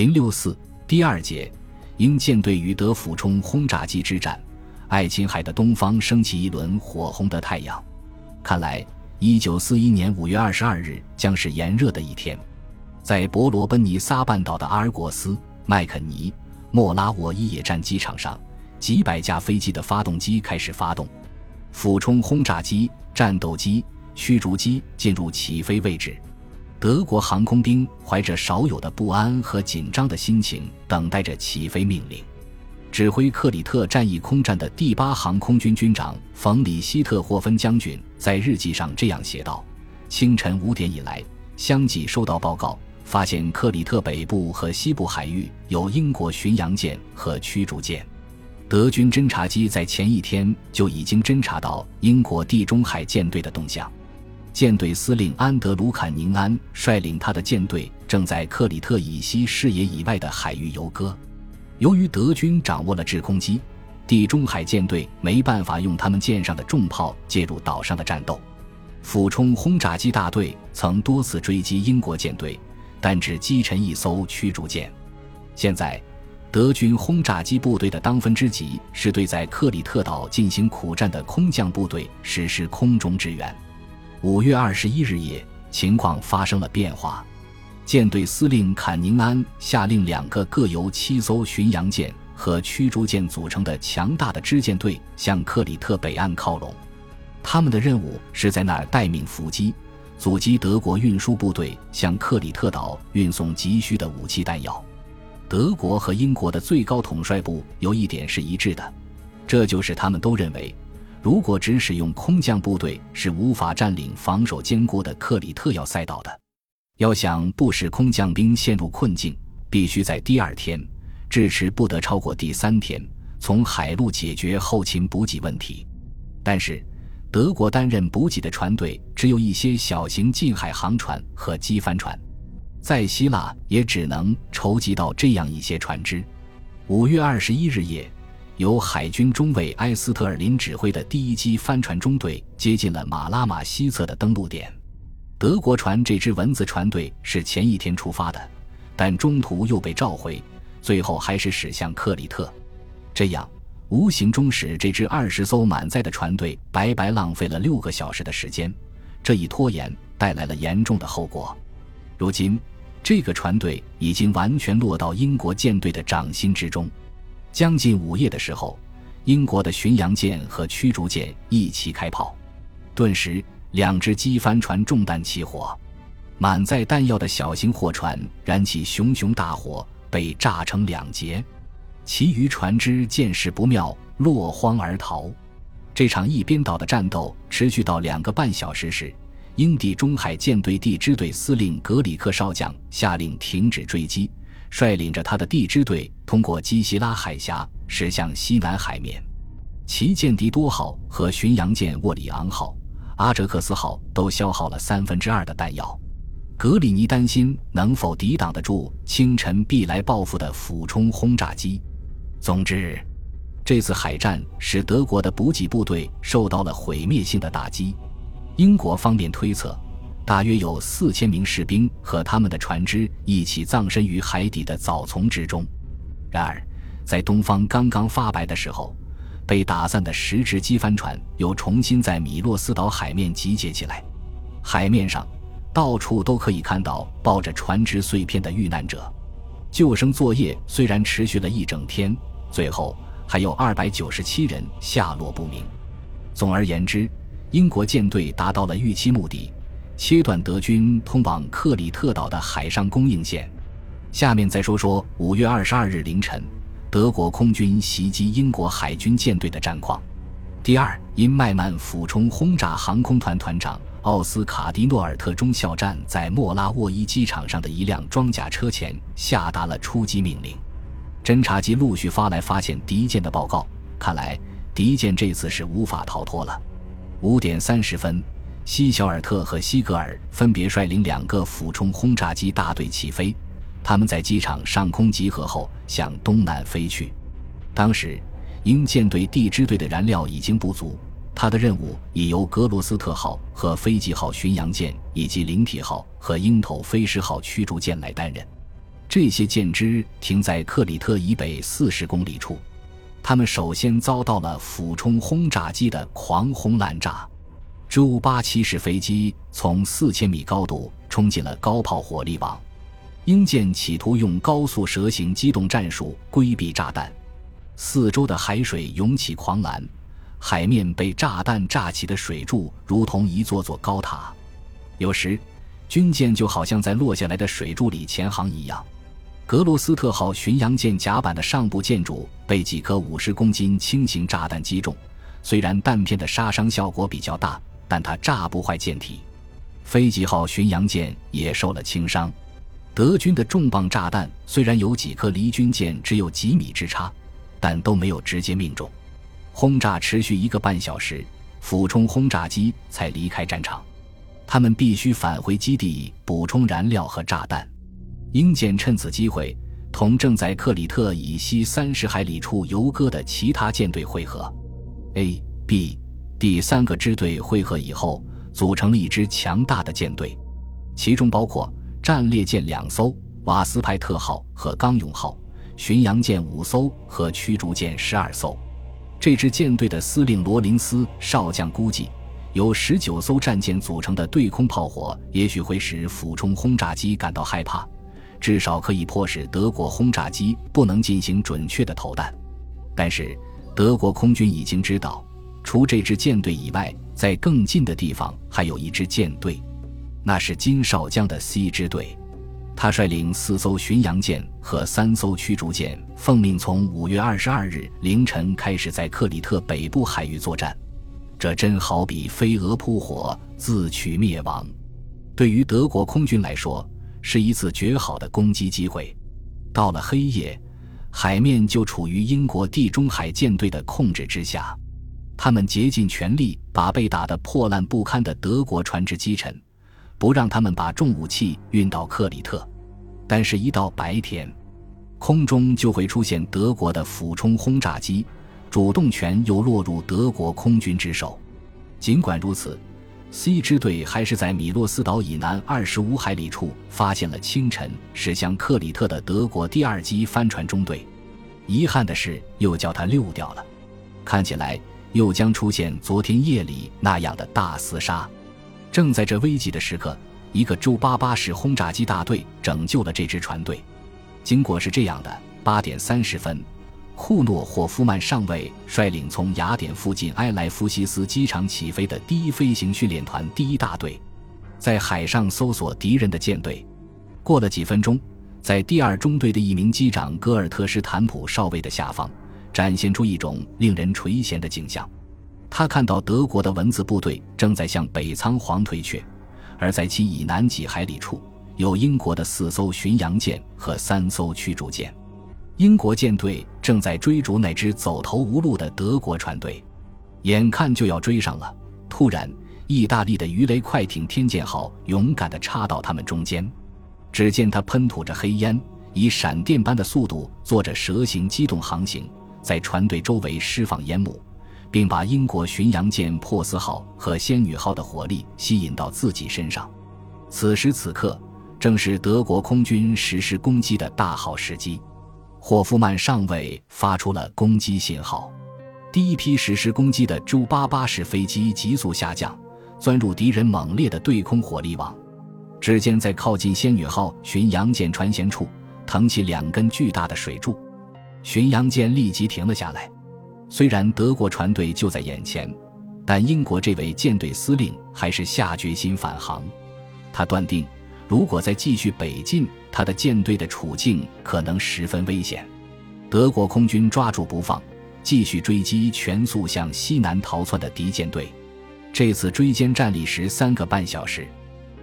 零六四第二节，英舰队与德俯冲轰炸机之战。爱琴海的东方升起一轮火红的太阳。看来，一九四一年五月二十二日将是炎热的一天。在伯罗奔尼撒半岛的阿尔果斯、麦肯尼、莫拉沃伊野战机场上，几百架飞机的发动机开始发动，俯冲轰炸机、战斗机、驱逐机进入起飞位置。德国航空兵怀着少有的不安和紧张的心情，等待着起飞命令。指挥克里特战役空战的第八航空军军长冯·里希特霍芬将军在日记上这样写道：“清晨五点以来，相继收到报告，发现克里特北部和西部海域有英国巡洋舰和驱逐舰。德军侦察机在前一天就已经侦察到英国地中海舰队的动向。”舰队司令安德鲁·坎宁安率领他的舰队正在克里特以西视野以外的海域游戈。由于德军掌握了制空机，地中海舰队没办法用他们舰上的重炮介入岛上的战斗。俯冲轰炸机大队曾多次追击英国舰队，但只击沉一艘驱逐舰。现在，德军轰炸机部队的当分之急是对在克里特岛进行苦战的空降部队实施空中支援。五月二十一日夜，情况发生了变化。舰队司令坎宁安下令两个各由七艘巡洋舰和驱逐舰组成的强大的支舰队向克里特北岸靠拢。他们的任务是在那儿待命伏击，阻击德国运输部队向克里特岛运送急需的武器弹药。德国和英国的最高统帅部有一点是一致的，这就是他们都认为。如果只使用空降部队，是无法占领防守坚固的克里特要塞岛的。要想不使空降兵陷入困境，必须在第二天，至迟不得超过第三天，从海路解决后勤补给问题。但是，德国担任补给的船队只有一些小型近海航船和机帆船，在希腊也只能筹集到这样一些船只。五月二十一日夜。由海军中尉埃斯特尔林指挥的第一机帆船中队接近了马拉马西侧的登陆点。德国船这支蚊子船队是前一天出发的，但中途又被召回，最后还是驶向克里特。这样，无形中使这支二十艘满载的船队白白浪费了六个小时的时间。这一拖延带来了严重的后果。如今，这个船队已经完全落到英国舰队的掌心之中。将近午夜的时候，英国的巡洋舰和驱逐舰一起开炮，顿时两只机帆船中弹起火，满载弹药的小型货船燃起熊熊大火，被炸成两截，其余船只见势不妙，落荒而逃。这场一边倒的战斗持续到两个半小时时，英地中海舰队第支队司令格里克少将下令停止追击。率领着他的地支队通过基希拉海峡驶向西南海面，其舰迪多号和巡洋舰沃里昂号、阿哲克斯号都消耗了三分之二的弹药。格里尼担心能否抵挡得住清晨必来报复的俯冲轰炸机。总之，这次海战使德国的补给部队受到了毁灭性的打击。英国方面推测。大约有四千名士兵和他们的船只一起葬身于海底的藻丛之中。然而，在东方刚刚发白的时候，被打散的十只机帆船又重新在米洛斯岛海面集结起来。海面上到处都可以看到抱着船只碎片的遇难者。救生作业虽然持续了一整天，最后还有二百九十七人下落不明。总而言之，英国舰队达到了预期目的。切断德军通往克里特岛的海上供应线。下面再说说五月二十二日凌晨，德国空军袭击英国海军舰队的战况。第二因麦曼俯冲轰炸航空团团长奥斯卡迪诺尔特中校站在莫拉沃伊机场上的一辆装甲车前下达了出击命令。侦察机陆续发来发现敌舰的报告，看来敌舰这次是无法逃脱了。五点三十分。西小尔特和西格尔分别率领两个俯冲轰炸机大队起飞，他们在机场上空集合后向东南飞去。当时，英舰队地支队的燃料已经不足，他的任务已由格罗斯特号和飞机号巡洋舰以及灵体号和鹰头飞狮号驱逐舰来担任。这些舰只停在克里特以北四十公里处。他们首先遭到了俯冲轰炸机的狂轰滥炸，Ju-87 式飞机从四千米高度冲进了高炮火力网。英舰企图用高速蛇形机动战术规避炸弹，四周的海水涌起狂澜，海面被炸弹炸起的水柱如同一座座高塔。有时，军舰就好像在落下来的水柱里潜航一样。格罗斯特号巡洋舰甲板的上部建筑被几颗五十公斤轻型炸弹击中，虽然弹片的杀伤效果比较大，但它炸不坏舰体。飞机号巡洋舰也受了轻伤。德军的重磅炸弹虽然有几颗离军舰只有几米之差，但都没有直接命中。轰炸持续一个半小时，俯冲轰炸机才离开战场。他们必须返回基地补充燃料和炸弹。英舰趁此机会同正在克里特以西三十海里处游戈的其他舰队会合。A、B 第三个支队会合以后，组成了一支强大的舰队，其中包括战列舰两艘“瓦斯派特号”和“刚勇号”，巡洋舰五艘和驱逐舰十二艘。这支舰队的司令罗林斯少将估计，由十九艘战舰组成的对空炮火也许会使俯冲轰炸机感到害怕。至少可以迫使德国轰炸机不能进行准确的投弹，但是德国空军已经知道，除这支舰队以外，在更近的地方还有一支舰队，那是金少将的 C 支队。他率领四艘巡洋舰和三艘驱逐舰，奉命从五月二十二日凌晨开始在克里特北部海域作战。这真好比飞蛾扑火，自取灭亡。对于德国空军来说。是一次绝好的攻击机会。到了黑夜，海面就处于英国地中海舰队的控制之下。他们竭尽全力把被打得破烂不堪的德国船只击沉，不让他们把重武器运到克里特。但是，一到白天，空中就会出现德国的俯冲轰炸机，主动权又落入德国空军之手。尽管如此。C 支队还是在米洛斯岛以南二十五海里处发现了清晨驶向克里特的德国第二级帆船中队。遗憾的是，又叫他溜掉了。看起来又将出现昨天夜里那样的大厮杀。正在这危急的时刻，一个朱八八式轰炸机大队拯救了这支船队。经过是这样的：八点三十分。库诺霍夫曼上尉率领从雅典附近埃莱夫西斯机场起飞的第一飞行训练团第一大队，在海上搜索敌人的舰队。过了几分钟，在第二中队的一名机长戈尔特什坦普少尉的下方，展现出一种令人垂涎的景象。他看到德国的文字部队正在向北仓皇退却，而在其以南几海里处，有英国的四艘巡洋舰和三艘驱逐舰。英国舰队正在追逐那只走投无路的德国船队，眼看就要追上了。突然，意大利的鱼雷快艇“天剑号”勇敢地插到他们中间。只见它喷吐着黑烟，以闪电般的速度做着蛇形机动航行，在船队周围释放烟幕，并把英国巡洋舰“珀斯号”和“仙女号”的火力吸引到自己身上。此时此刻，正是德国空军实施攻击的大好时机。霍夫曼上尉发出了攻击信号，第一批实施攻击的 Ju-88 式飞机急速下降，钻入敌人猛烈的对空火力网。只见在靠近“仙女号”巡洋舰船舷处腾起两根巨大的水柱，巡洋舰立即停了下来。虽然德国船队就在眼前，但英国这位舰队司令还是下决心返航。他断定。如果再继续北进，他的舰队的处境可能十分危险。德国空军抓住不放，继续追击全速向西南逃窜的敌舰队。这次追歼战历时三个半小时。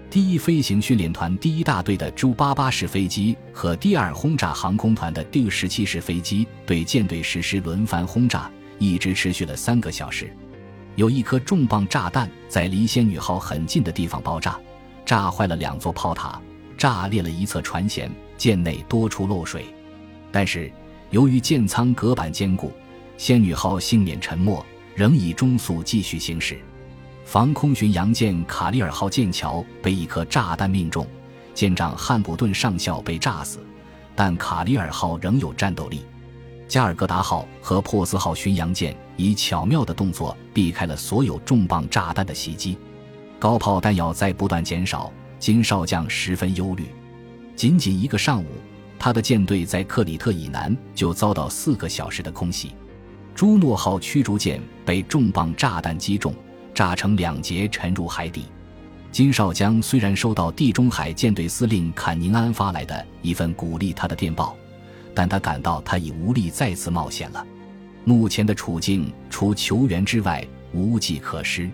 第一飞行训练团第一大队的朱八八式飞机和第二轰炸航空团的 D-17 式飞机对舰队实施轮番轰炸，一直持续了三个小时。有一颗重磅炸弹在离仙女号很近的地方爆炸。炸坏了两座炮塔，炸裂了一侧船舷，舰内多处漏水。但是由于舰舱隔板坚固，仙女号幸免沉没，仍以中速继续行驶。防空巡洋舰卡利尔号舰桥被一颗炸弹命中，舰长汉普顿上校被炸死，但卡里尔号仍有战斗力。加尔各答号和珀斯号巡洋舰以巧妙的动作避开了所有重磅炸弹的袭击。高炮弹药在不断减少，金少将十分忧虑。仅仅一个上午，他的舰队在克里特以南就遭到四个小时的空袭。朱诺号驱逐舰被重磅炸弹击中，炸成两截，沉入海底。金少江虽然收到地中海舰队司令坎宁安发来的一份鼓励他的电报。但他感到他已无力再次冒险了，目前的处境除求援之外无计可施。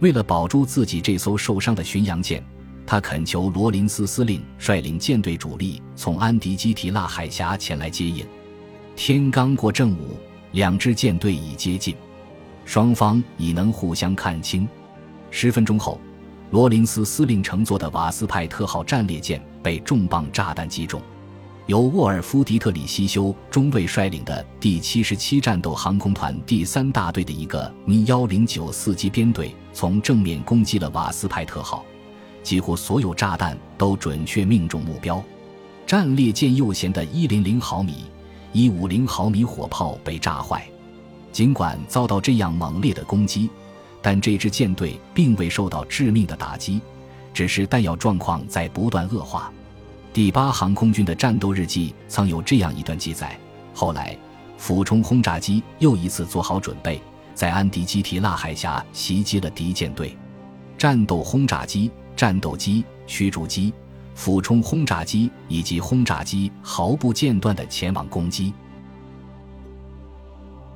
为了保住自己这艘受伤的巡洋舰，他恳求罗林斯司令率领舰队主力从安迪基提拉海峡前来接应。天刚过正午，两支舰队已接近，双方已能互相看清。十分钟后，罗林斯司令乘坐的瓦斯派特号战列舰被重磅炸弹击中。由沃尔夫·迪特里希修中尉率领的第七十七战斗航空团第三大队的一个米幺零九四机编队从正面攻击了瓦斯派特号，几乎所有炸弹都准确命中目标。战列舰右舷的一零零毫米、一五零毫米火炮被炸坏。尽管遭到这样猛烈的攻击，但这支舰队并未受到致命的打击，只是弹药状况在不断恶化。第八航空军的战斗日记曾有这样一段记载：后来，俯冲轰炸机又一次做好准备，在安迪基提拉海峡袭击了敌舰队。战斗轰炸机、战斗机、驱逐机、俯冲轰炸机以及轰炸机毫不间断地前往攻击。